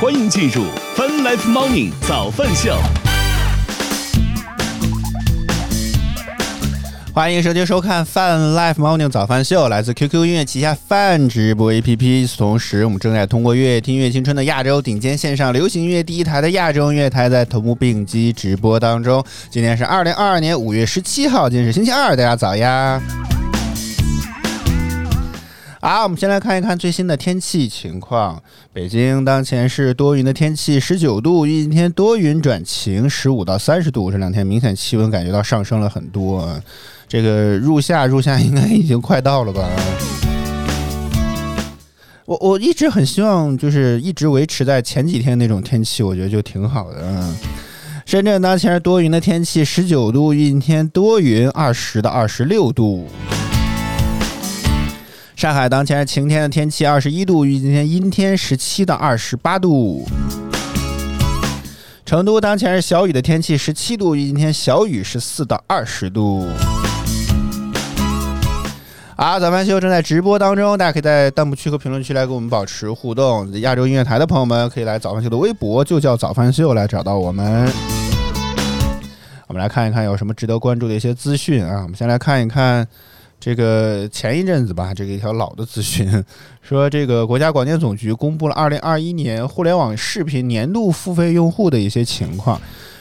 欢迎进入 Fun Life Morning 早饭秀。欢迎收听收看 Fun Life Morning 早饭秀，来自 QQ 音乐旗下泛直播 APP。同时，我们正在通过乐听乐青春的亚洲顶尖线上流行音乐第一台的亚洲音乐台，在同步并机直播当中。今天是二零二二年五月十七号，今天是星期二，大家早呀！好，我们先来看一看最新的天气情况。北京当前是多云的天气，十九度，阴天多云转晴，十五到三十度。这两天明显气温感觉到上升了很多。这个入夏，入夏应该已经快到了吧？我我一直很希望，就是一直维持在前几天那种天气，我觉得就挺好的。嗯，深圳当前是多云的天气，十九度，预计今天多云，二十到二十六度。上海当前是晴天的天气，二十一度，预计今天阴天，十七到二十八度。成都当前是小雨的天气，十七度，预计今天小雨，十四到二十度。好，早饭秀正在直播当中，大家可以在弹幕区和评论区来跟我们保持互动。亚洲音乐台的朋友们可以来早饭秀的微博，就叫早饭秀来找到我们。我们来看一看有什么值得关注的一些资讯啊，我们先来看一看。这个前一阵子吧，这个一条老的资讯 说，这个国家广电总局公布了二零二一年互联网视频年度付费用户的一些情况，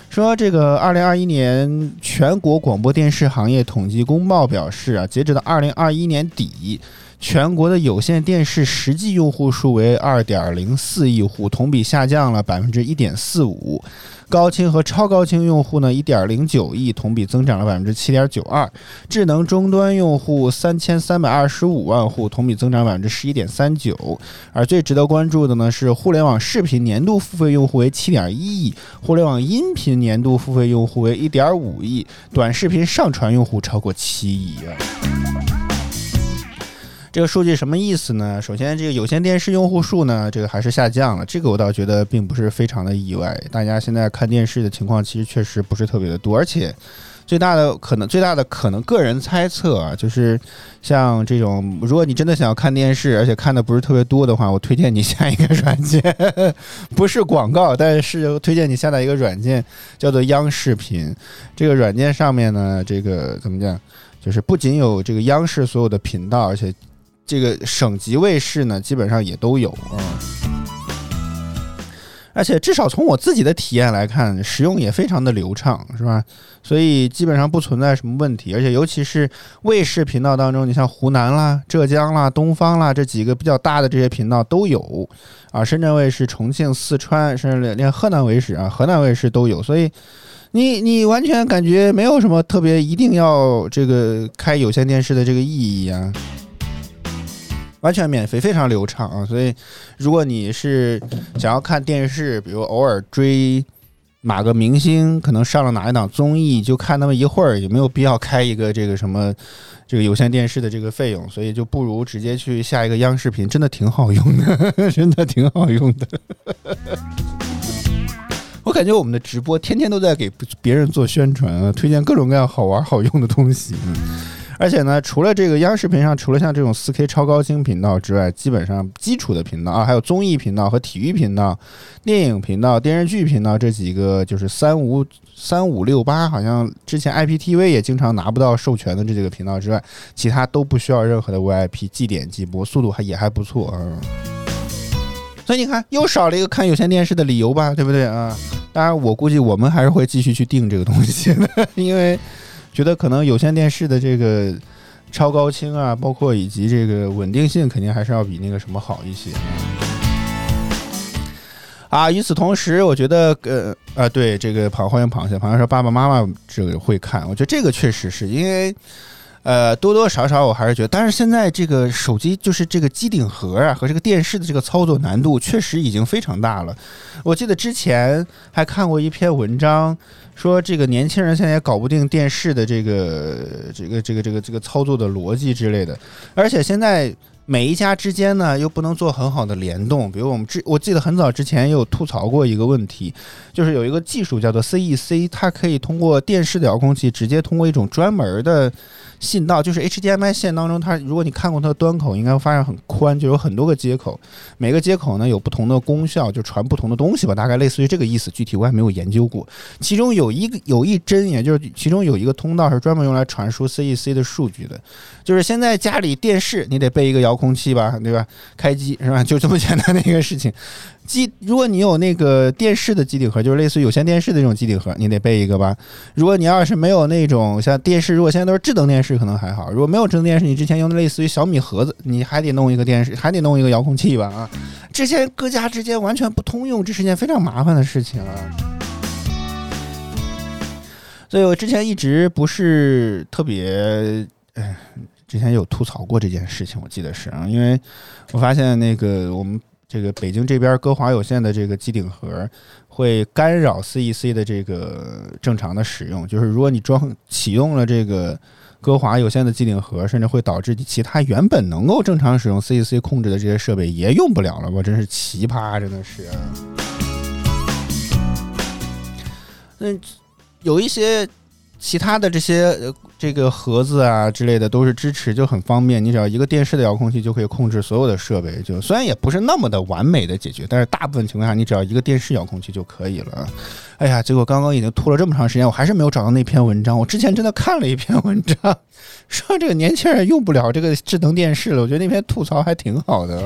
说这个二零二一年全国广播电视行业统计公报表示啊，截止到二零二一年底。全国的有线电视实际用户数为二点零四亿户，同比下降了百分之一点四五。高清和超高清用户呢，一点零九亿，同比增长了百分之七点九二。智能终端用户三千三百二十五万户，同比增长百分之十一点三九。而最值得关注的呢，是互联网视频年度付费用户为七点一亿，互联网音频年度付费用户为一点五亿，短视频上传用户超过七亿。这个数据什么意思呢？首先，这个有线电视用户数呢，这个还是下降了。这个我倒觉得并不是非常的意外。大家现在看电视的情况，其实确实不是特别的多。而且，最大的可能，最大的可能，个人猜测啊，就是像这种，如果你真的想要看电视，而且看的不是特别多的话，我推荐你下一个软件，不是广告，但是推荐你下载一个软件，叫做央视频。这个软件上面呢，这个怎么讲，就是不仅有这个央视所有的频道，而且这个省级卫视呢，基本上也都有啊，而且至少从我自己的体验来看，使用也非常的流畅，是吧？所以基本上不存在什么问题。而且尤其是卫视频道当中，你像湖南啦、浙江啦、东方啦这几个比较大的这些频道都有啊，深圳卫视、重庆、四川，甚至连河南卫视啊、河南卫视都有。所以你你完全感觉没有什么特别一定要这个开有线电视的这个意义啊。完全免费，非常流畅啊！所以，如果你是想要看电视，比如偶尔追哪个明星，可能上了哪一档综艺，就看那么一会儿，也没有必要开一个这个什么这个有线电视的这个费用，所以就不如直接去下一个央视频，真的挺好用的，真的挺好用的。我感觉我们的直播天天都在给别人做宣传啊，推荐各种各样好玩好用的东西。嗯而且呢，除了这个央视频上，除了像这种四 K 超高清频道之外，基本上基础的频道啊，还有综艺频道和体育频道、电影频道、电视剧频道这几个，就是三五三五六八，好像之前 IPTV 也经常拿不到授权的这几个频道之外，其他都不需要任何的 VIP，即点即播，速度还也还不错啊。所以你看，又少了一个看有线电视的理由吧，对不对啊？当然，我估计我们还是会继续去订这个东西的，因为。觉得可能有线电视的这个超高清啊，包括以及这个稳定性，肯定还是要比那个什么好一些。啊，与此同时，我觉得呃啊，对这个螃欢迎螃蟹，螃蟹说爸爸妈妈这个会看，我觉得这个确实是因为。呃，多多少少我还是觉得，但是现在这个手机就是这个机顶盒啊和这个电视的这个操作难度确实已经非常大了。我记得之前还看过一篇文章，说这个年轻人现在也搞不定电视的这个这个这个这个这个操作的逻辑之类的。而且现在每一家之间呢又不能做很好的联动。比如我们之，我记得很早之前也有吐槽过一个问题，就是有一个技术叫做 CEC，它可以通过电视的遥控器直接通过一种专门的。信道就是 HDMI 线当中，它如果你看过它的端口，应该会发现很宽，就有很多个接口，每个接口呢有不同的功效，就传不同的东西吧，大概类似于这个意思。具体我也没有研究过。其中有一个有一针，也就是其中有一个通道是专门用来传输 CEC 的数据的。就是现在家里电视你得备一个遥空气吧，对吧？开机是吧？就这么简单的一个事情。机，如果你有那个电视的机顶盒，就是类似于有线电视的这种机顶盒，你得备一个吧。如果你要是没有那种像电视，如果现在都是智能电视，可能还好。如果没有智能电视，你之前用的类似于小米盒子，你还得弄一个电视，还得弄一个遥控器吧？啊，之前各家之间完全不通用，这是件非常麻烦的事情啊。所以我之前一直不是特别，之前有吐槽过这件事情，我记得是啊，因为我发现那个我们。这个北京这边歌华有线的这个机顶盒会干扰 CEC 的这个正常的使用，就是如果你装启用了这个歌华有线的机顶盒，甚至会导致其他原本能够正常使用 CEC 控制的这些设备也用不了了。我真是奇葩，真的是。那，有一些其他的这些。这个盒子啊之类的都是支持，就很方便。你只要一个电视的遥控器就可以控制所有的设备。就虽然也不是那么的完美的解决，但是大部分情况下你只要一个电视遥控器就可以了。哎呀，结果刚刚已经拖了这么长时间，我还是没有找到那篇文章。我之前真的看了一篇文章，说这个年轻人用不了这个智能电视了。我觉得那篇吐槽还挺好的。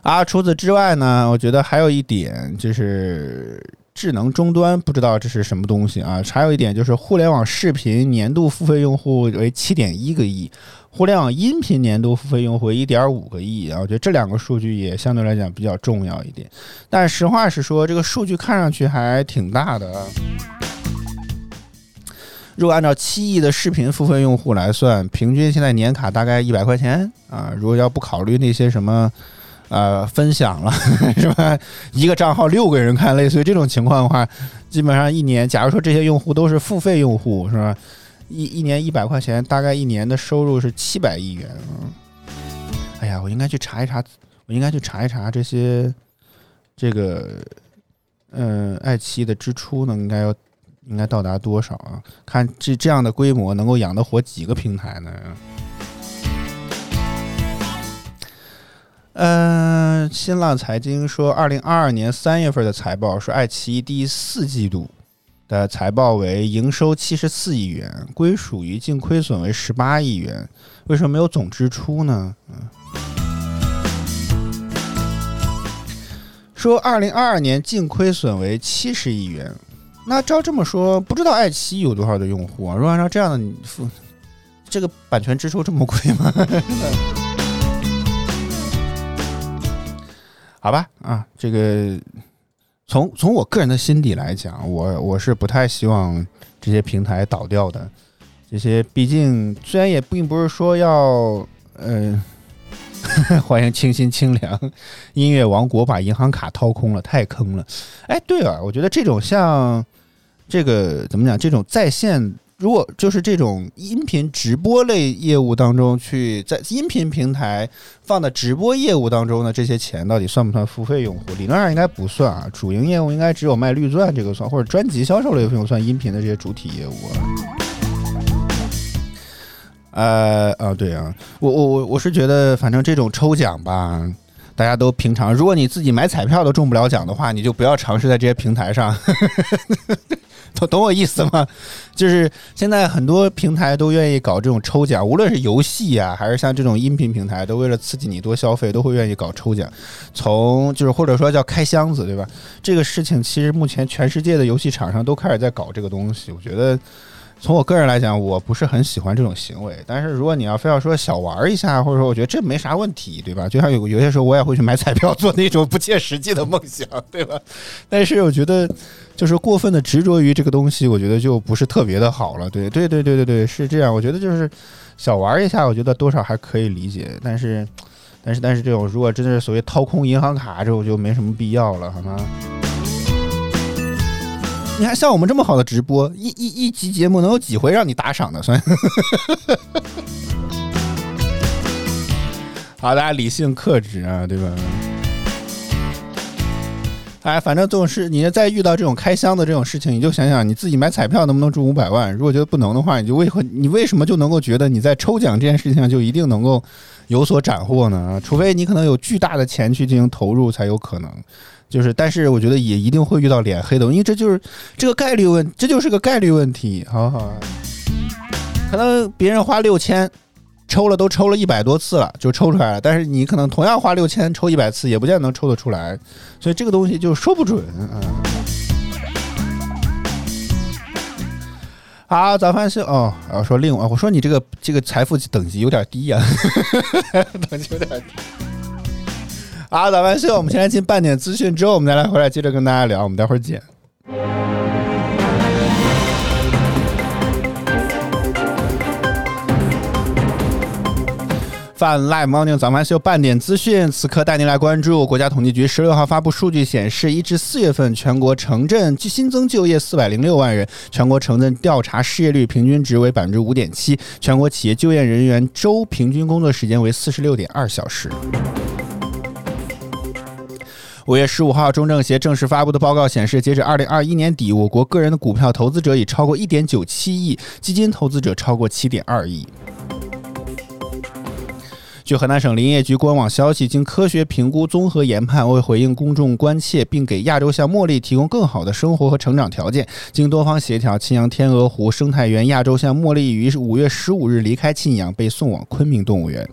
啊，除此之外呢，我觉得还有一点就是。智能终端不知道这是什么东西啊？还有一点就是，互联网视频年度付费用户为七点一个亿，互联网音频年度付费用户一点五个亿啊！我觉得这两个数据也相对来讲比较重要一点。但实话实说，这个数据看上去还挺大的。如果按照七亿的视频付费用户来算，平均现在年卡大概一百块钱啊！如果要不考虑那些什么。呃，分享了 是吧？一个账号六个人看，类似于这种情况的话，基本上一年，假如说这些用户都是付费用户，是吧？一一年一百块钱，大概一年的收入是七百亿元啊！哎呀，我应该去查一查，我应该去查一查这些这个，嗯，爱奇艺的支出呢，应该要应该到达多少啊？看这这样的规模，能够养得活几个平台呢？嗯，新浪财经说，二零二二年三月份的财报说，爱奇艺第四季度的财报为营收七十四亿元，归属于净亏损为十八亿元。为什么没有总支出呢？嗯，说二零二二年净亏损为七十亿元。那照这么说，不知道爱奇艺有多少的用户啊？如果按照这样的，你付这个版权支出这么贵吗？好吧，啊，这个从从我个人的心底来讲，我我是不太希望这些平台倒掉的。这些毕竟虽然也并不是说要，嗯，欢迎清新清凉音乐王国把银行卡掏空了，太坑了。哎，对了，我觉得这种像这个怎么讲，这种在线。如果就是这种音频直播类业务当中，去在音频平台放的直播业务当中呢，这些钱到底算不算付费用户？理论上应该不算啊，主营业务应该只有卖绿钻这个算，或者专辑销售类费用算音频的这些主体业务啊。呃啊，对啊，我我我我是觉得，反正这种抽奖吧，大家都平常。如果你自己买彩票都中不了奖的话，你就不要尝试在这些平台上。懂懂我意思吗？就是现在很多平台都愿意搞这种抽奖，无论是游戏啊，还是像这种音频平台，都为了刺激你多消费，都会愿意搞抽奖。从就是或者说叫开箱子，对吧？这个事情其实目前全世界的游戏厂商都开始在搞这个东西。我觉得。从我个人来讲，我不是很喜欢这种行为。但是如果你要非要说小玩一下，或者说我觉得这没啥问题，对吧？就像有有些时候我也会去买彩票，做那种不切实际的梦想，对吧？但是我觉得就是过分的执着于这个东西，我觉得就不是特别的好了。对对对对对对，是这样。我觉得就是小玩一下，我觉得多少还可以理解。但是但是但是这种如果真的是所谓掏空银行卡，这种就没什么必要了，好吗？你看，像我们这么好的直播，一一一集节目能有几回让你打赏的？算。好，大家理性克制啊，对吧？哎，反正这种事，你再遇到这种开箱的这种事情，你就想想你自己买彩票能不能中五百万。如果觉得不能的话，你就为何你为什么就能够觉得你在抽奖这件事情上就一定能够有所斩获呢？除非你可能有巨大的钱去进行投入才有可能。就是，但是我觉得也一定会遇到脸黑的，因为这就是这个概率问，这就是个概率问题。好好，可能别人花六千。抽了都抽了一百多次了，就抽出来了。但是你可能同样花六千抽一百次，也不见得能抽得出来。所以这个东西就说不准。嗯。好，早饭是哦。我说另外，我说你这个这个财富等级有点低呀，等级有点低。好，早饭秀，我们先来进半点资讯，之后我们再来回来接着跟大家聊。我们待会儿见。泛 Live Morning 早饭秀半点资讯，此刻带您来关注。国家统计局十六号发布数据显示，一至四月份全国城镇新增就业四百零六万人，全国城镇调查失业率平均值为百分之五点七，全国企业就业人员周平均工作时间为四十六点二小时。五月十五号，中政协正式发布的报告显示，截止二零二一年底，我国个人的股票投资者已超过一点九七亿，基金投资者超过七点二亿。据河南省林业局官网消息，经科学评估、综合研判，为回应公众关切，并给亚洲象茉莉提供更好的生活和成长条件，经多方协调，庆阳天鹅湖生态园亚洲象茉莉于五月十五日离开庆阳，被送往昆明动物园。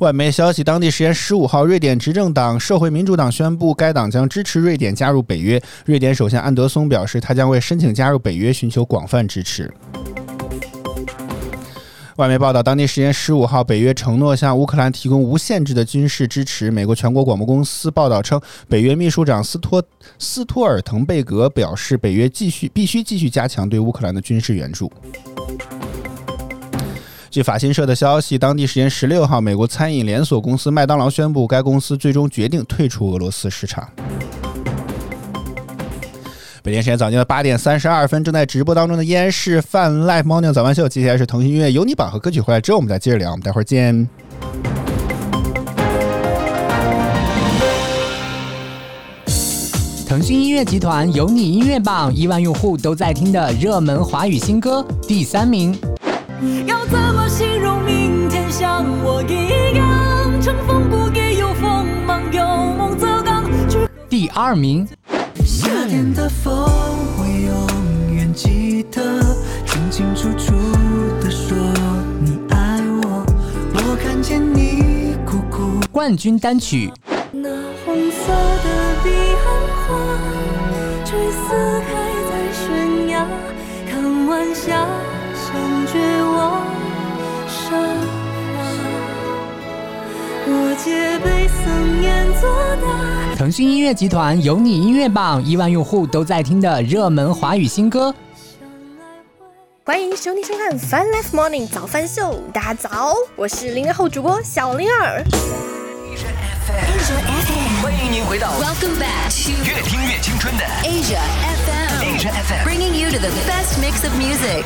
外媒消息，当地时间十五号，瑞典执政党社会民主党宣布，该党将支持瑞典加入北约。瑞典首相安德松表示，他将为申请加入北约寻求广泛支持。外媒报道，当地时间十五号，北约承诺向乌克兰提供无限制的军事支持。美国全国广播公司报道称，北约秘书长斯托斯托尔滕贝格表示，北约继续必须继续加强对乌克兰的军事援助。据法新社的消息，当地时间十六号，美国餐饮连锁公司麦当劳宣布，该公司最终决定退出俄罗斯市场。北京时间早间的八点三十二分，正在直播当中的依然是泛 Live Morning 早饭秀。接下来是腾讯音乐有你榜和歌曲回来之后，我们再接着聊。我们待会儿见。腾讯音乐集团有你音乐榜，亿万用户都在听的热门华语新歌第三名。要怎么形容明天像我一样，乘风不羁有锋芒，有梦则刚。第二名。夏天的风，我永远记得，清清楚楚的说你爱我，我看见你苦苦。冠军单曲。那红色的彼岸花，垂死开在悬崖，看晚霞像绝望沙发，我借杯僧烟作答。腾讯音乐集团有你音乐榜，亿万用户都在听的热门华语新歌。欢迎收听收看《Fun Life Morning 早饭秀》，大家早，我是零零后主播小灵儿。欢迎您回到 Welcome Back to 越听越青春的 Asia FM，Asia FM，bringing you to the best mix of music。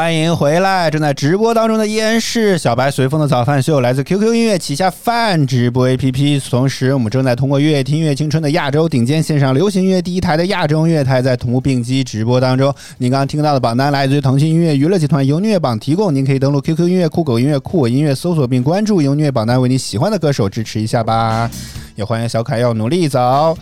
欢迎回来！正在直播当中的依然是小白随风的早饭秀，来自 QQ 音乐旗下饭直播 APP。同时，我们正在通过乐听乐青春的亚洲顶尖线上流行音乐第一台的亚洲音乐台，在同步并机直播当中。您刚刚听到的榜单来自于腾讯音乐娱乐集团由音乐榜提供，您可以登录 QQ 音乐、酷狗音乐、酷我音乐搜索并关注由音乐榜单，为你喜欢的歌手支持一下吧。也欢迎小凯要努力走。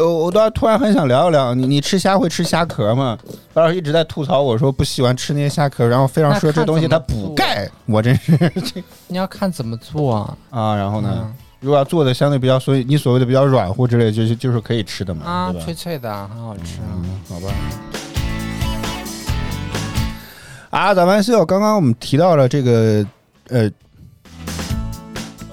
我我倒突然很想聊一聊，你你吃虾会吃虾壳吗？白老师一直在吐槽我说不喜欢吃那些虾壳，然后非常说这东西它补钙，我真是。你要看怎么做啊？啊，然后呢？如果要做的相对比较，所以你所谓的比较软乎之类，就是就是可以吃的嘛，啊，脆脆的，很好吃。嗯，好吧。啊，早饭秀，刚刚我们提到了这个，呃。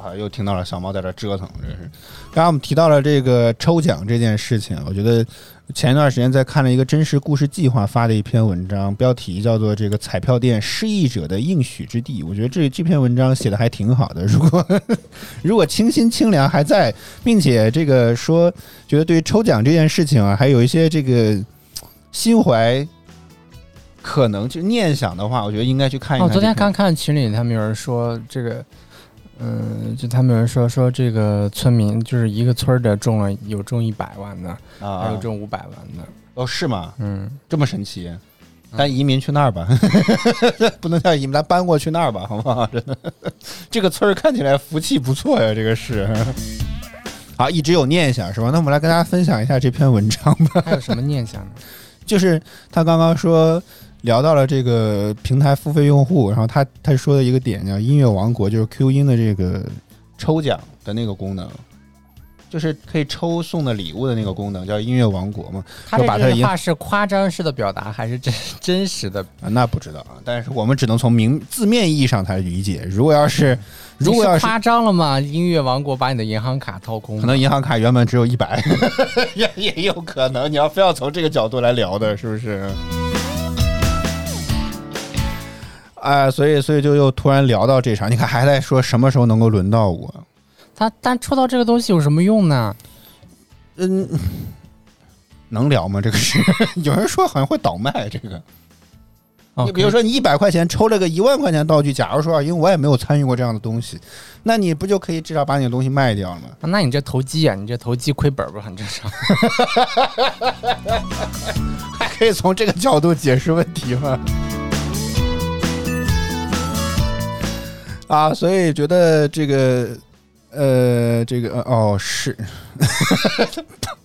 啊又听到了小猫在这折腾，这是。刚刚我们提到了这个抽奖这件事情，我觉得前一段时间在看了一个真实故事计划发的一篇文章，标题叫做《这个彩票店失意者的应许之地》。我觉得这这篇文章写的还挺好的。如果 如果清新清凉还在，并且这个说觉得对于抽奖这件事情啊，还有一些这个心怀可能就念想的话，我觉得应该去看一看。昨天刚看群里，他们有人说这个。嗯，就他们有人说说这个村民就是一个村的中了有中一百万的，啊，还有中五百万的，哦，是吗？嗯，这么神奇，咱移民去那儿吧，不能叫移民，咱搬过去那儿吧，好不好？真的，这个村儿看起来福气不错呀，这个是。好，一直有念想是吧？那我们来跟大家分享一下这篇文章吧。还有什么念想呢？就是他刚刚说。聊到了这个平台付费用户，然后他他说的一个点叫音乐王国，就是 Q 音的这个抽奖的那个功能，就是可以抽送的礼物的那个功能，叫音乐王国嘛。他这句话是夸张式的表达还是真 真实的？啊那不知道啊，但是我们只能从明字面意义上才理解。如果要是如果要是夸张了嘛？音乐王国把你的银行卡掏空，可能银行卡原本只有一百，也也有可能。你要非要从这个角度来聊的，是不是？哎，所以，所以就又突然聊到这场，你看还在说什么时候能够轮到我？他但抽到这个东西有什么用呢？嗯，能聊吗？这个是 有人说好像会倒卖这个你比如说，你一百块钱抽了个一万块钱道具，假如说啊，因为我也没有参与过这样的东西，那你不就可以至少把你的东西卖掉了吗？那你这投机啊，你这投机亏本不是很正常？还可以从这个角度解释问题吗？啊，所以觉得这个，呃，这个哦是，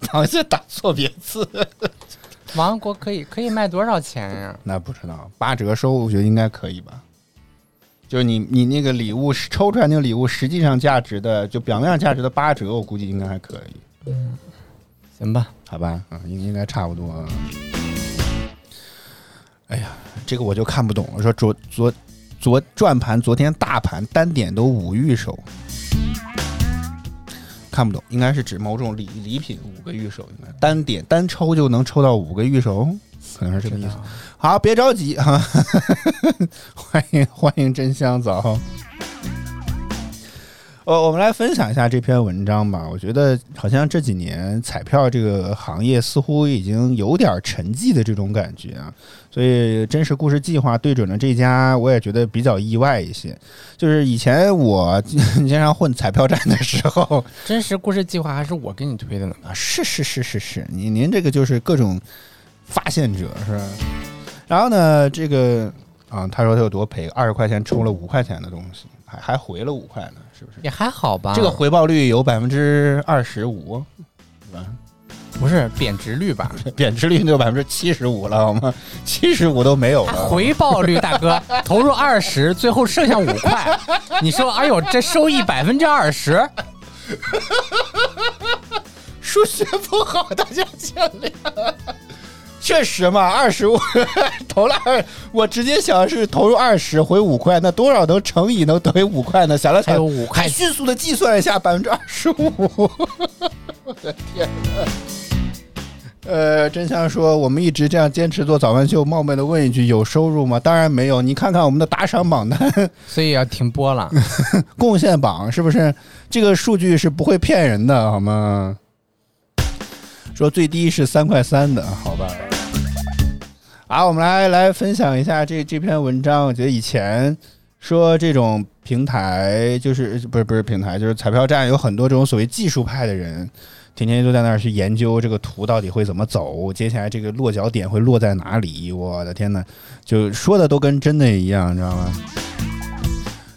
螃蟹打错别字。王国可以可以卖多少钱呀？那不知道，八折收，我觉得应该可以吧。就是你你那个礼物抽出来那个礼物，实际上价值的就表面上价值的八折，我估计应该还可以。嗯，行吧，好吧，嗯，应应该差不多。哎呀，这个我就看不懂了。说昨昨昨转盘，昨天大盘单点都五预手。看不懂，应该是指某种礼礼品五个预手，应该单点单抽就能抽到五个预手，可能是这个意思。好，别着急哈，欢迎欢迎真香枣。呃，我们来分享一下这篇文章吧。我觉得好像这几年彩票这个行业似乎已经有点沉寂的这种感觉啊。所以真实故事计划对准了这家，我也觉得比较意外一些。就是以前我经 常混彩票站的时候，真实故事计划还是我给你推的呢啊！是是是是是，您您这个就是各种发现者是吧？然后呢，这个啊，他说他有多赔，二十块钱抽了五块钱的东西，还还回了五块呢。是不是也还好吧？这个回报率有百分之二十五，是吧？不是贬值率吧？贬值率就百分之七十五了，好吗？七十五都没有了。回报率，大哥，投入二十，最后剩下五块，你说，哎呦，这收益百分之二十？数学不好，大家见谅。确实嘛，二十五 投了二，我直接想是投入二十回五块，那多少能乘以能等于五块呢？想了想，五块，迅速的计算一下，百分之二十五。我的天哪！呃，真相说，我们一直这样坚持做早饭秀，冒昧的问一句，有收入吗？当然没有。你看看我们的打赏榜单，所以要停播了。贡献榜是不是？这个数据是不会骗人的，好吗？说最低是三块三的，好吧？好，我们来来分享一下这这篇文章。我觉得以前说这种平台，就是不是不是平台，就是彩票站，有很多这种所谓技术派的人，天天都在那儿去研究这个图到底会怎么走，接下来这个落脚点会落在哪里。我的天呐，就说的都跟真的一样，你知道吗？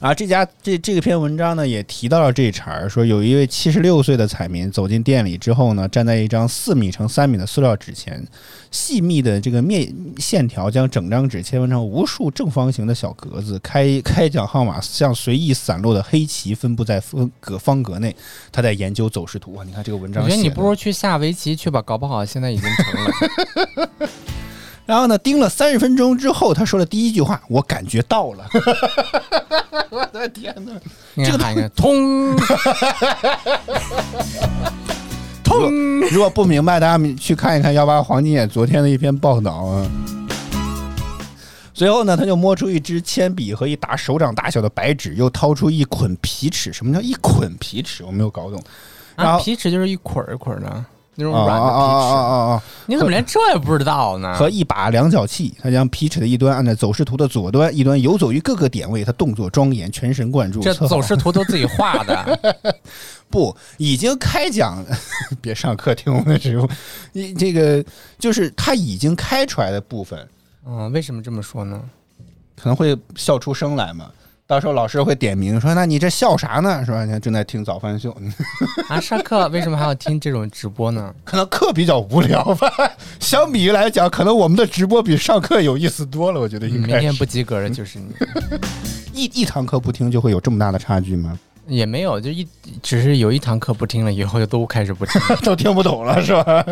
啊，这家这这篇文章呢也提到了这茬儿，说有一位七十六岁的彩民走进店里之后呢，站在一张四米乘三米的塑料纸前，细密的这个面线条将整张纸切分成无数正方形的小格子，开开奖号码像随意散落的黑棋分布在方格方格内。他在研究走势图啊，你看这个文章，我觉得你不如去下围棋去吧，搞不好现在已经成了。然后呢，盯了三十分钟之后，他说的第一句话，我感觉到了。我的天哪！这个喊一个通通。如果不明白，大家去看一看幺八黄金眼昨天的一篇报道啊。随后呢，他就摸出一支铅笔和一沓手掌大小的白纸，又掏出一捆皮尺。什么叫一捆皮尺？我没有搞懂。啊，皮尺就是一捆一捆的。那种软的皮尺，你怎么连这也不知道呢？和一把量角器，他将皮尺的一端按在走势图的左端，一端游走于各个点位。他动作庄严，全神贯注。这走势图都自己画的？不，已经开讲，别上课听我们直播，你这个就是他已经开出来的部分。嗯，为什么这么说呢？可能会笑出声来嘛。到时候老师会点名说：“那你这笑啥呢？是吧？你正在听早饭秀 啊？上课为什么还要听这种直播呢？可能课比较无聊吧。相比于来讲，可能我们的直播比上课有意思多了。我觉得应该。明天不及格的就是你。一一堂课不听就会有这么大的差距吗？也没有，就一只是有一堂课不听了，以后就都开始不听，都听不懂了，是吧？”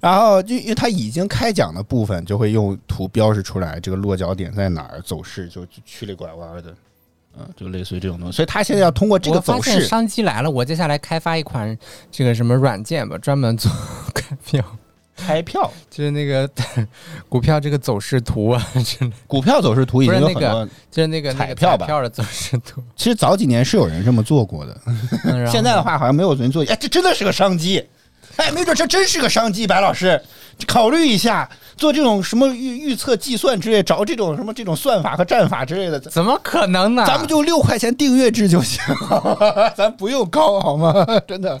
然后就因为它已经开讲的部分，就会用图标示出来这个落脚点在哪儿，走势就曲里拐弯的，嗯，就类似于这种东西。所以他现在要通过这个走势，商机来了，我接下来开发一款这个什么软件吧，专门做开票，开 票就是那个 股票这个走势图啊，股票走势图已经有很多，就是那个彩票吧，票的走势图。其实早几年是有人这么做过的，现在的话好像没有人做。哎，这真的是个商机。哎，没准这真是个商机，白老师，考虑一下做这种什么预预测计算之类，找这种什么这种算法和战法之类的，怎么可能呢？咱们就六块钱订阅制就行，咱不用高好吗？真的，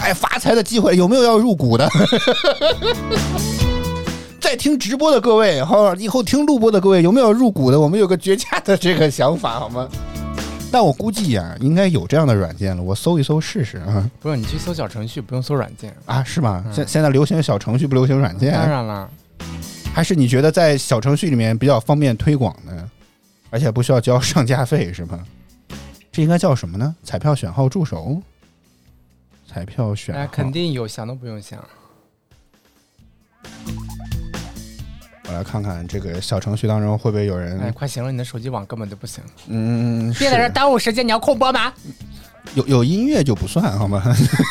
哎，发财的机会有没有要入股的？在听直播的各位，好，以后听录播的各位，有没有入股的？我们有个绝佳的这个想法，好吗？但我估计呀，应该有这样的软件了，我搜一搜试试啊。不用，你去搜小程序，不用搜软件啊？是吗？现现在流行小程序，不流行软件？当然了，还是你觉得在小程序里面比较方便推广呢？而且不需要交上架费，是吗？这应该叫什么呢？彩票选号助手？彩票选？哎，肯定有，想都不用想。我来看看这个小程序当中会不会有人？哎，快行了，你的手机网根本就不行。嗯，别在这耽误时间，你要空播吗？有有音乐就不算好吗？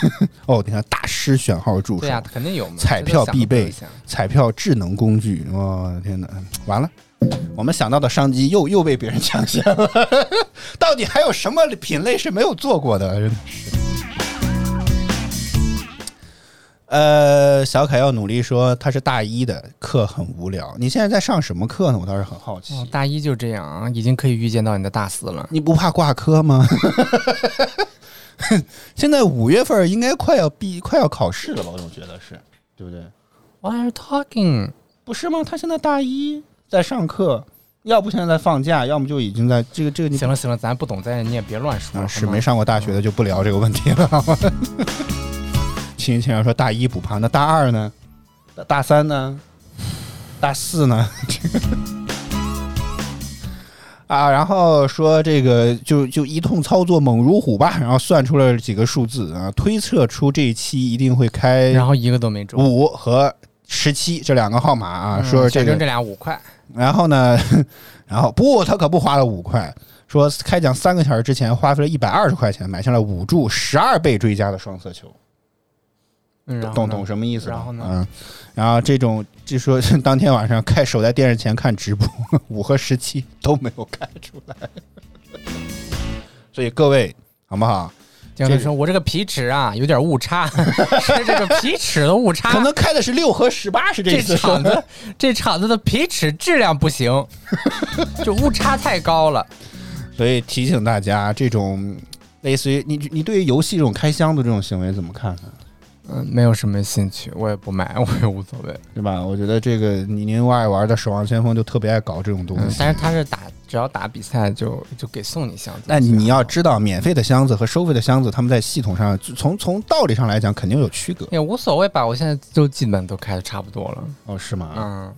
哦，你看大师选号助手，对呀，肯定有嘛。彩票必备，彩票智能工具。我天哪，完了，我们想到的商机又又被别人抢先了。到底还有什么品类是没有做过的？真的是。呃，小凯要努力说他是大一的课很无聊。你现在在上什么课呢？我倒是很好奇。大一就这样啊，已经可以预见到你的大四了。你不怕挂科吗？现在五月份应该快要毕，快要考试了吧？我总觉得是，对不对？Why are you talking？不是吗？他现在大一在上课，要不现在在放假，要么就已经在这个这个。行了行了，咱不懂咱你也别乱说。是没上过大学的就不聊这个问题了。亲亲要说大一不怕，那大二呢？大三呢？大四呢？啊，然后说这个就就一通操作猛如虎吧，然后算出了几个数字啊，推测出这一期一定会开，然后一个都没中，五和十七这两个号码啊，说这个这俩五块，然后呢，然后不，他可不花了五块，说开奖三个小时之前花费了一百二十块钱买下了五注十二倍追加的双色球。懂懂什么意思？然后呢？嗯，然后这种据说 当天晚上开守在电视前看直播，五和十七都没有开出来，所以各位好不好？就是说我这个皮尺啊有点误差，是这个皮尺的误差，可能开的是六和十八，是这这场子这场子的皮尺质量不行，就误差太高了，所以提醒大家，这种类似于你你对于游戏这种开箱的这种行为怎么看？嗯，没有什么兴趣，我也不买，我也无所谓，对吧？我觉得这个你您爱玩的《守望先锋》就特别爱搞这种东西，但是他是打，只要打比赛就就给送你箱子。但你要知道，免费的箱子和收费的箱子，他们在系统上从从道理上来讲肯定有区隔。也无所谓吧，我现在就基本都开的差不多了。哦，是吗？嗯。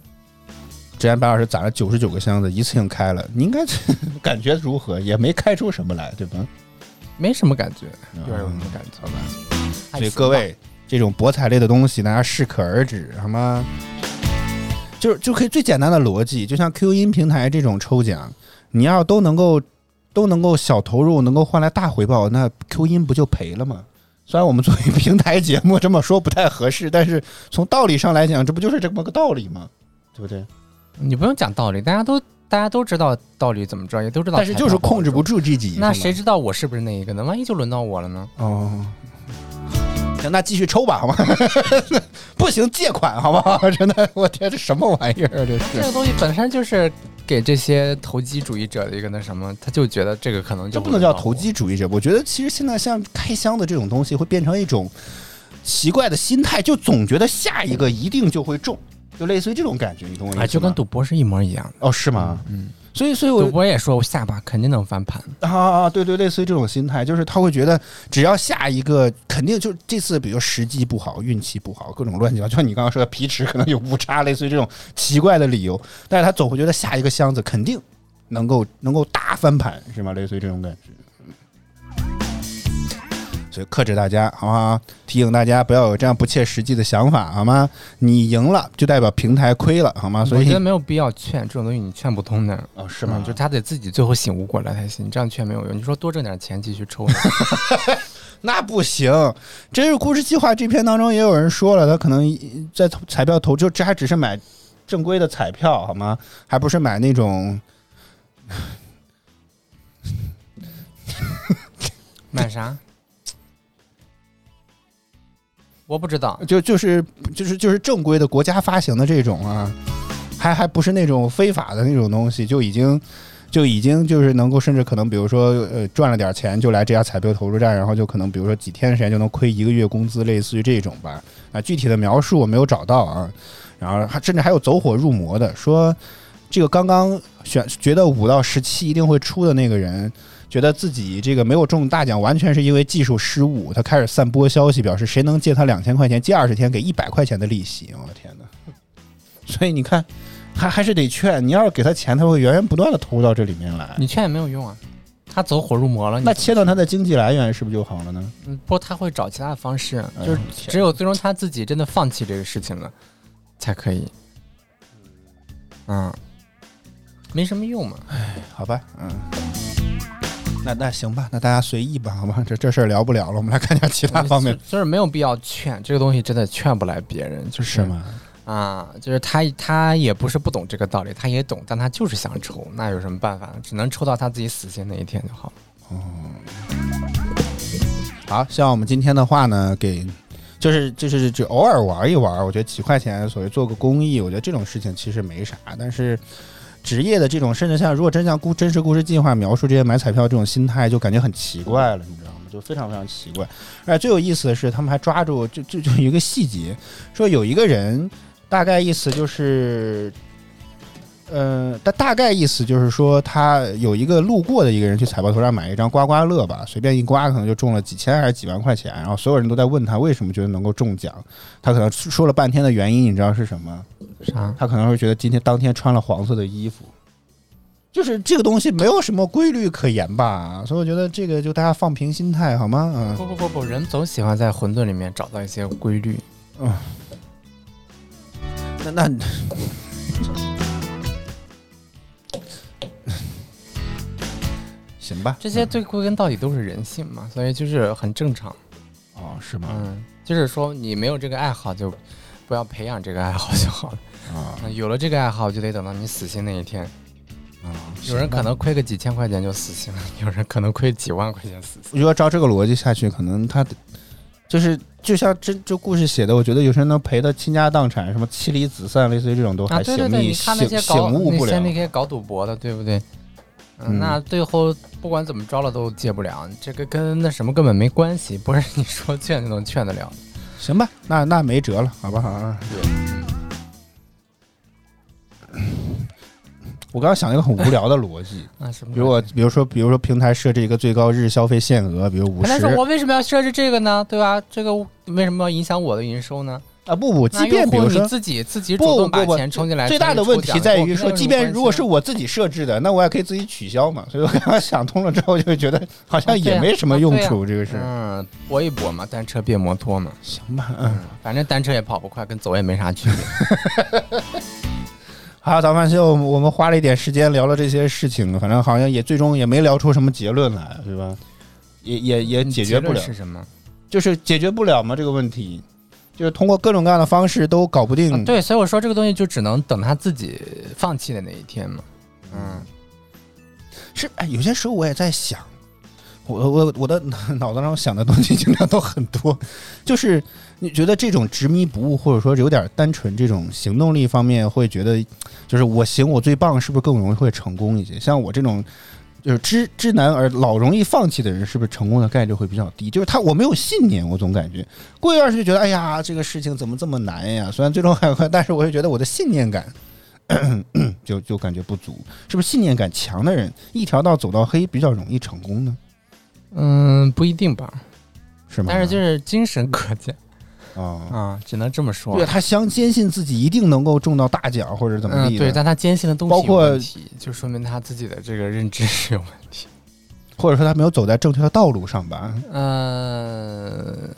之前白老师攒了九十九个箱子，一次性开了，你应该 感觉如何？也没开出什么来，对吧？没什么感觉，有什么感觉吧？所以各位。这种博彩类的东西，大家适可而止，好吗？就是就可以最简单的逻辑，就像 Q 音平台这种抽奖，你要都能够都能够小投入，能够换来大回报，那 Q 音不就赔了吗？虽然我们作为平台节目这么说不太合适，但是从道理上来讲，这不就是这么个道理吗？对不对？你不用讲道理，大家都大家都知道道理怎么着，也都知道，但是就是控制不住自己。那谁知道我是不是那一个呢？万一就轮到我了呢？哦。行，那继续抽吧，好吗？不行，借款，好不好？真的，我天，这什么玩意儿？这是这个东西本身就是给这些投机主义者的一个那什么，他就觉得这个可能就不能叫投机主义者。我觉得其实现在像开箱的这种东西，会变成一种奇怪的心态，就总觉得下一个一定就会中，就类似于这种感觉。你懂我意思吗？就跟赌博是一模一样的。哦，是吗？嗯。所以，所以我我也说，我下把肯定能翻盘啊啊！对对，类似于这种心态，就是他会觉得，只要下一个，肯定就这次，比如时机不好，运气不好，各种乱七八糟，就像你刚刚说的皮尺可能有误差，类似于这种奇怪的理由，但是他总会觉得下一个箱子肯定能够能够大翻盘，是吗？类似于这种感觉。所以克制大家，好不好？提醒大家不要有这样不切实际的想法，好吗？你赢了就代表平台亏了，好吗？所以我觉得没有必要劝这种东西，你劝不通的。哦，是吗？就他得自己最后醒悟过来才行。你这样劝没有用。你说多挣点钱继续抽，那不行。真是故事计划这篇当中也有人说了，他可能在彩票投，就这还只是买正规的彩票，好吗？还不是买那种买啥？我不知道，就就是就是就是正规的国家发行的这种啊，还还不是那种非法的那种东西，就已经就已经就是能够甚至可能比如说呃赚了点钱就来这家彩票投注站，然后就可能比如说几天时间就能亏一个月工资，类似于这种吧。啊，具体的描述我没有找到啊。然后还甚至还有走火入魔的，说这个刚刚选觉得五到十七一定会出的那个人。觉得自己这个没有中大奖，完全是因为技术失误。他开始散播消息，表示谁能借他两千块钱，借二十天给一百块钱的利息。我的天哪！所以你看，还还是得劝。你要是给他钱，他会源源不断的投入到这里面来。你劝也没有用啊，他走火入魔了。那切断他的经济来源，是不是就好了呢？嗯，不过，他会找其他的方式，就是只有最终他自己真的放弃这个事情了，才可以。嗯，没什么用嘛。哎，好吧，嗯。那那行吧，那大家随意吧，好吧，这这事儿聊不了了，我们来看一下其他方面。就是没有必要劝这个东西，真的劝不来别人，就是吗？啊，就是他他也不是不懂这个道理，他也懂，但他就是想抽，那有什么办法？只能抽到他自己死心那一天就好了。哦，好像我们今天的话呢，给就是就是就偶尔玩一玩，我觉得几块钱，所谓做个公益，我觉得这种事情其实没啥，但是。职业的这种，甚至像如果真像故真实故事计划描述这些买彩票这种心态，就感觉很奇怪了，你知道吗？就非常非常奇怪。而且最有意思的是，他们还抓住就就就一个细节，说有一个人，大概意思就是。呃，大大概意思就是说，他有一个路过的一个人去彩票头上买一张刮刮乐吧，随便一刮，可能就中了几千还是几万块钱。然后所有人都在问他为什么觉得能够中奖，他可能说了半天的原因，你知道是什么？啥？他可能会觉得今天当天穿了黄色的衣服，就是这个东西没有什么规律可言吧。所以我觉得这个就大家放平心态好吗？嗯。不不不不，人总喜欢在混沌里面找到一些规律。嗯。那那。行吧，这些最归根到底都是人性嘛，所以就是很正常。哦，是吗？嗯，就是说你没有这个爱好，就不要培养这个爱好就好了。啊，有了这个爱好，就得等到你死心那一天。啊，有人可能亏个几千块钱就死心了，有人可能亏几万块钱死心。如果照这个逻辑下去，可能他就是就像这这故事写的，我觉得有些人能赔的倾家荡产，什么妻离子散，类似于这种都还醒你醒醒悟不了。那些搞赌博的，对不对？嗯，那最后不管怎么着了都戒不了，这个跟那什么根本没关系，不是你说 劝就能劝得了。行吧，那那没辙了，好不好？我刚刚想一个很无聊的逻辑，啊什么？比如我，比如说，比如说平台设置一个最高日消费限额，比如五十。但是我为什么要设置这个呢？对吧？这个为什么要影响我的营收呢？啊不不，即便比如说自己自己主动把钱充进来，最大的问题在于说，即便如果是我自己设置的，那我也可以自己取消嘛。所以我刚刚想通了之后，就觉得好像也没什么用处。这个是嗯，搏一搏嘛，单车变摩托嘛，行吧，嗯，反正单车也跑不快，跟走也没啥区别。好，早饭秀，我们花了一点时间聊了这些事情，反正好像也最终也没聊出什么结论来，对吧？也也也解决不了是什么？就是解决不了嘛这个问题。就是通过各种各样的方式都搞不定，对，所以我说这个东西就只能等他自己放弃的那一天嘛。嗯，是，哎，有些时候我也在想，我我我的脑子上想的东西经常都很多，就是你觉得这种执迷不悟，或者说有点单纯，这种行动力方面会觉得，就是我行我最棒，是不是更容易会成功一些？像我这种。就是知知难而老容易放弃的人，是不是成功的概率会比较低？就是他我没有信念，我总感觉过一段时间就觉得，哎呀，这个事情怎么这么难呀？虽然最终很快，但是我就觉得我的信念感就就感觉不足。是不是信念感强的人，一条道走到黑比较容易成功呢？嗯，不一定吧，是吗？但是就是精神可嘉。啊啊，只能这么说。对他相坚信自己一定能够中到大奖，或者怎么地。对，但他坚信的东西包括，就说明他自己的这个认知是有问题，或者说他没有走在正确的道路上吧。嗯，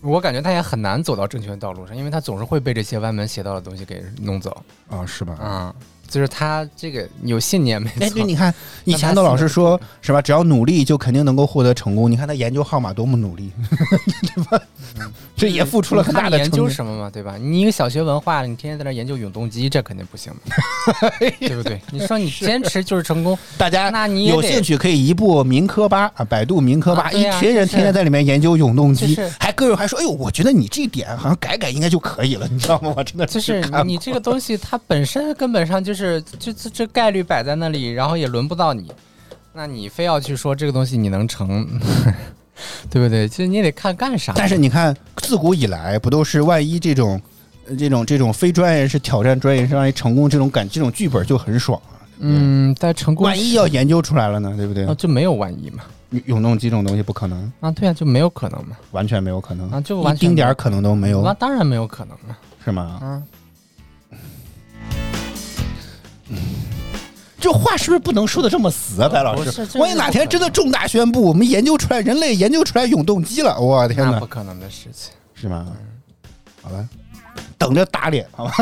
我感觉他也很难走到正确的道路上，因为他总是会被这些歪门邪道的东西给弄走。啊，是吧？啊。就是他这个有信念没错。哎，对，你看以前的老师说是吧？只要努力就肯定能够获得成功。你看他研究号码多么努力，对吧？这也付出了很大的研究什么嘛，对吧？你一个小学文化，你天天在那研究永动机，这肯定不行，对不对？你说你坚持就是成功，大家那你有兴趣可以一部民科吧啊，百度民科吧，一群人天天在里面研究永动机，还个人还说，哎呦，我觉得你这点好像改改应该就可以了，你知道吗？我真的就是你这个东西，它本身根本上就是就这这这概率摆在那里，然后也轮不到你，那你非要去说这个东西你能成？对不对？其实你也得看干啥。但是你看，自古以来不都是万一这种、这种、这种非专业人士挑战专业人士，万一成功，这种感这种剧本就很爽嗯，但成功，万一要研究出来了呢？对不对？就没有万一嘛。永动机这种东西不可能啊，对啊，就没有可能嘛，完全没有可能啊，就一丁点可能都没有。那当然没有可能了，是吗？嗯。这话是不是不能说的这么死啊，白老师？万一哪天真的重大宣布，我们研究出来人类研究出来永动机了，我天哪！不可能的事情，是吗？好了，等着打脸，好吧？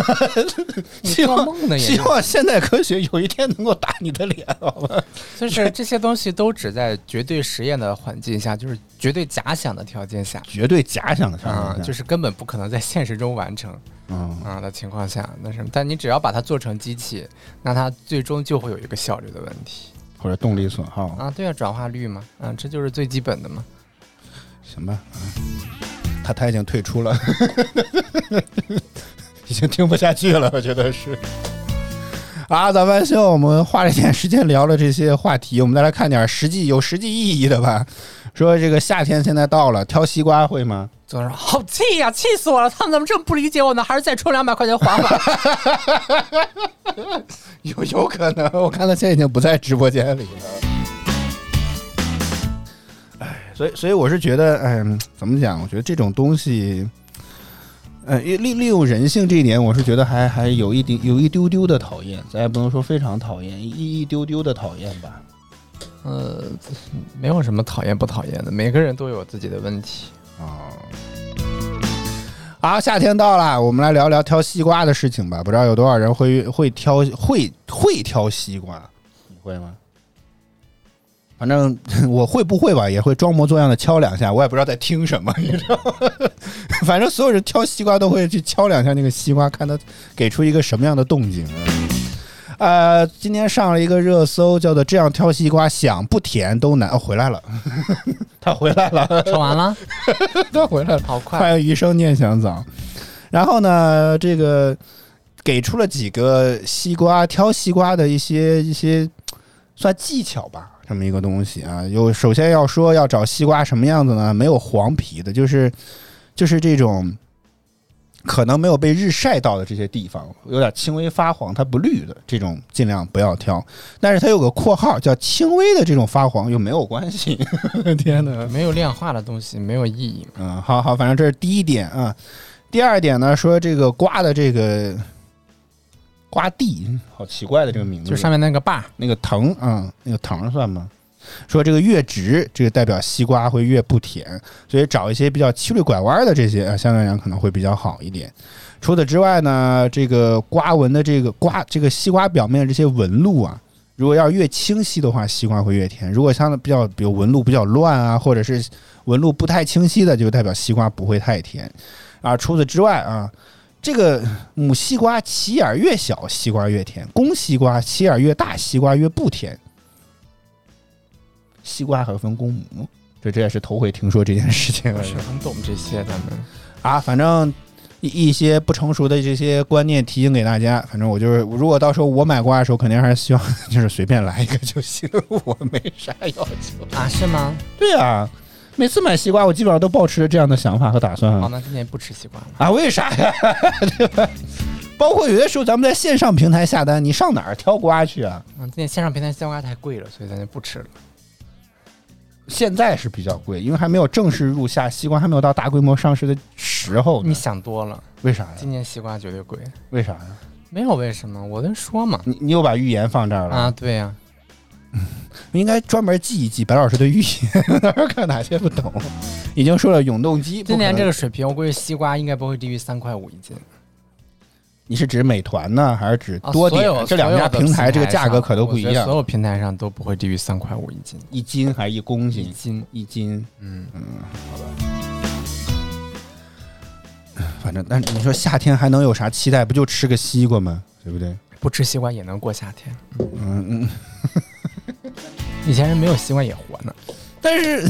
希望希望现代科学有一天能够打你的脸，好吧？就是这些东西都只在绝对实验的环境下，就是绝对假想的条件下，绝对假想的条件下，就是根本不可能在现实中完成。嗯啊的情况下，那什么？但你只要把它做成机器，那它最终就会有一个效率的问题，或者动力损耗啊。对啊，转化率嘛，啊，这就是最基本的嘛。行吧，他他已经退出了，已经听不下去了，我觉得是。啊，咱们希望我们花了一点时间聊了这些话题，我们再来看点实际有实际意义的吧。说这个夏天现在到了，挑西瓜会吗？昨晚好气呀，气死我了！他们怎么这么不理解我呢？还是再充两百块钱还还？有有可能，我看他现在已经不在直播间里了。哎，所以所以我是觉得，哎，怎么讲？我觉得这种东西，呃，利利用人性这一点，我是觉得还还有一点有一丢丢的讨厌，咱也不能说非常讨厌，一一丢丢的讨厌吧。呃，没有什么讨厌不讨厌的，每个人都有自己的问题啊。好，夏天到了，我们来聊聊挑西瓜的事情吧。不知道有多少人会会挑会会挑西瓜？你会吗？反正我会不会吧，也会装模作样的敲两下。我也不知道在听什么，你知道吗？反正所有人挑西瓜都会去敲两下那个西瓜，看他给出一个什么样的动静。呃，今天上了一个热搜，叫做“这样挑西瓜，想不甜都难”。哦，回来了，他回来了，说完了，他回来了，好快，欢迎余生念想早。然后呢，这个给出了几个西瓜挑西瓜的一些一些算技巧吧，这么一个东西啊。有首先要说要找西瓜什么样子呢？没有黄皮的，就是就是这种。可能没有被日晒到的这些地方，有点轻微发黄，它不绿的这种，尽量不要挑。但是它有个括号，叫轻微的这种发黄又没有关系。天哪，没有量化的东西没有意义。嗯，好好，反正这是第一点啊。第二点呢，说这个瓜的这个瓜地，好奇怪的这个名字，就上面那个把那个藤啊，那个藤算吗？说这个越直，这个代表西瓜会越不甜，所以找一些比较曲里拐弯的这些啊，相对来讲可能会比较好一点。除此之外呢，这个瓜纹的这个瓜，这个西瓜表面这些纹路啊，如果要越清晰的话，西瓜会越甜；如果相对比较，比如纹路比较乱啊，或者是纹路不太清晰的，就代表西瓜不会太甜啊。除此之外啊，这个母西瓜脐眼越小，西瓜越甜；公西瓜脐眼越大，西瓜越不甜。西瓜还分公母，这这也是头回听说这件事情。是很懂这些，他们啊，反正一一些不成熟的这些观念提醒给大家。反正我就是，如果到时候我买瓜的时候，肯定还是希望就是随便来一个就行，我没啥要求啊？是吗？对啊，每次买西瓜，我基本上都保持着这样的想法和打算。好，那今年不吃西瓜了啊？为啥呀？对吧？包括有的时候咱们在线上平台下单，你上哪儿挑瓜去啊？嗯，今年线上平台西瓜太贵了，所以咱就不吃了。现在是比较贵，因为还没有正式入夏，西瓜还没有到大规模上市的时候。你想多了，为啥呀？今年西瓜绝对贵，为啥呀？没有为什么，我在说嘛。你你又把预言放这儿了啊？对呀，应该专门记一记白老师的预言，看哪些不懂。已经说了永动机，今年这个水平，我估计西瓜应该不会低于三块五一斤。你是指美团呢，还是指多点？这两家平台这个价格可都不一样。所有平台上都不会低于三块五一斤，一斤还是一公斤？一斤一斤。嗯嗯，好吧。反正，但是你说夏天还能有啥期待？不就吃个西瓜吗？对不对？不吃西瓜也能过夏天。嗯嗯。以前人没有西瓜也活呢，但是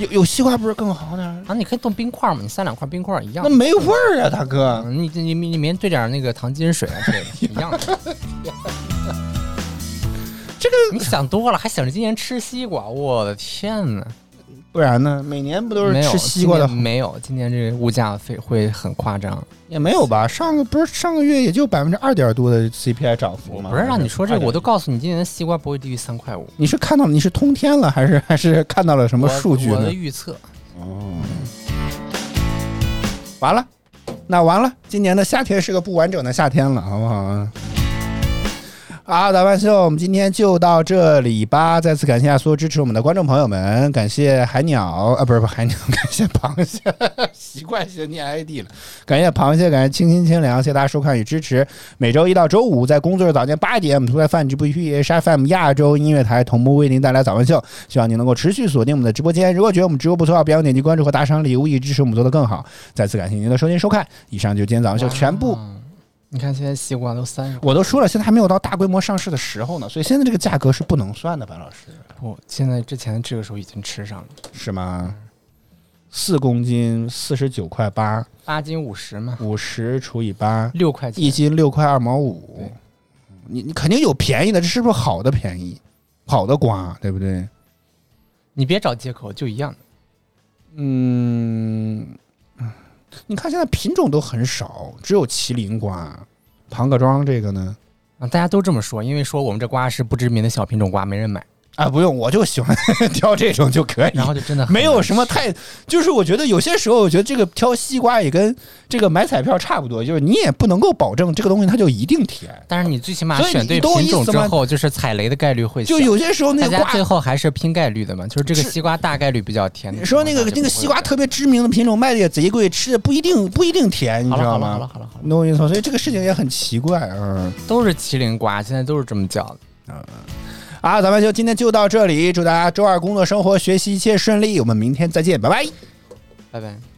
有有西瓜不是更好点？啊，你可以冻冰块嘛，你塞两块冰块一样。那没味儿啊，大哥。你你你明天兑点那个糖精水啊之类的，一样的。这个你想多了，还想着今年吃西瓜，我的天哪！不然呢？每年不都是吃西瓜的？没有，今年这个物价费会很夸张。也没有吧？上个不是上个月也就百分之二点多的 CPI 涨幅吗？不是让你说这个，我都告诉你，今年的西瓜不会低于三块五。你是看到你是通天了，还是 还是看到了什么数据？我的预测。哦。完了，那完了，今年的夏天是个不完整的夏天了，好不好？好，早饭秀，我们今天就到这里吧。再次感谢所有支持我们的观众朋友们，感谢海鸟。啊，不是不海鸟，感谢螃蟹，习惯性念 ID 了。感谢螃蟹，感谢清新清凉，谢谢大家收看与支持。每周一到周五在工作日早间八点，我们都在饭直播 H FM 亚洲音乐台同步为您带来早饭秀。希望您能够持续锁定我们的直播间。如果觉得我们直播不错，别忘点击关注和打赏礼物，以支持我们做得更好。再次感谢您的收听收看。以上就是今天早上秀全部。你看，现在西瓜都三十，我都说了，现在还没有到大规模上市的时候呢，所以现在这个价格是不能算的，白老师。不，现在之前这个时候已经吃上了，是吗？四公斤四十九块八，八斤五十嘛，五十除以八，六块钱，一斤六块二毛五。你你肯定有便宜的，这是不是好的便宜？好的瓜，对不对？你别找借口，就一样的。嗯。你看，现在品种都很少，只有麒麟瓜、庞各庄这个呢。啊，大家都这么说，因为说我们这瓜是不知名的小品种瓜，没人买。啊，不用，我就喜欢 挑这种就可以。然后就真的没有什么太，就是我觉得有些时候，我觉得这个挑西瓜也跟这个买彩票差不多，就是你也不能够保证这个东西它就一定甜。但是你最起码选对品种之后，就是踩雷的概率会小。就有些时候那瓜最后还是拼概率的嘛，就是这个西瓜大概率比较甜。你说那个那个西瓜特别知名的品种卖的也贼贵，吃的不一定不一定甜，你知道吗？好了好了好了好了，懂我意思所以这个事情也很奇怪啊。都是麒麟瓜，现在都是这么叫的。嗯。好，咱们就今天就到这里，祝大家周二工作、生活、学习一切顺利，我们明天再见，拜拜，拜拜。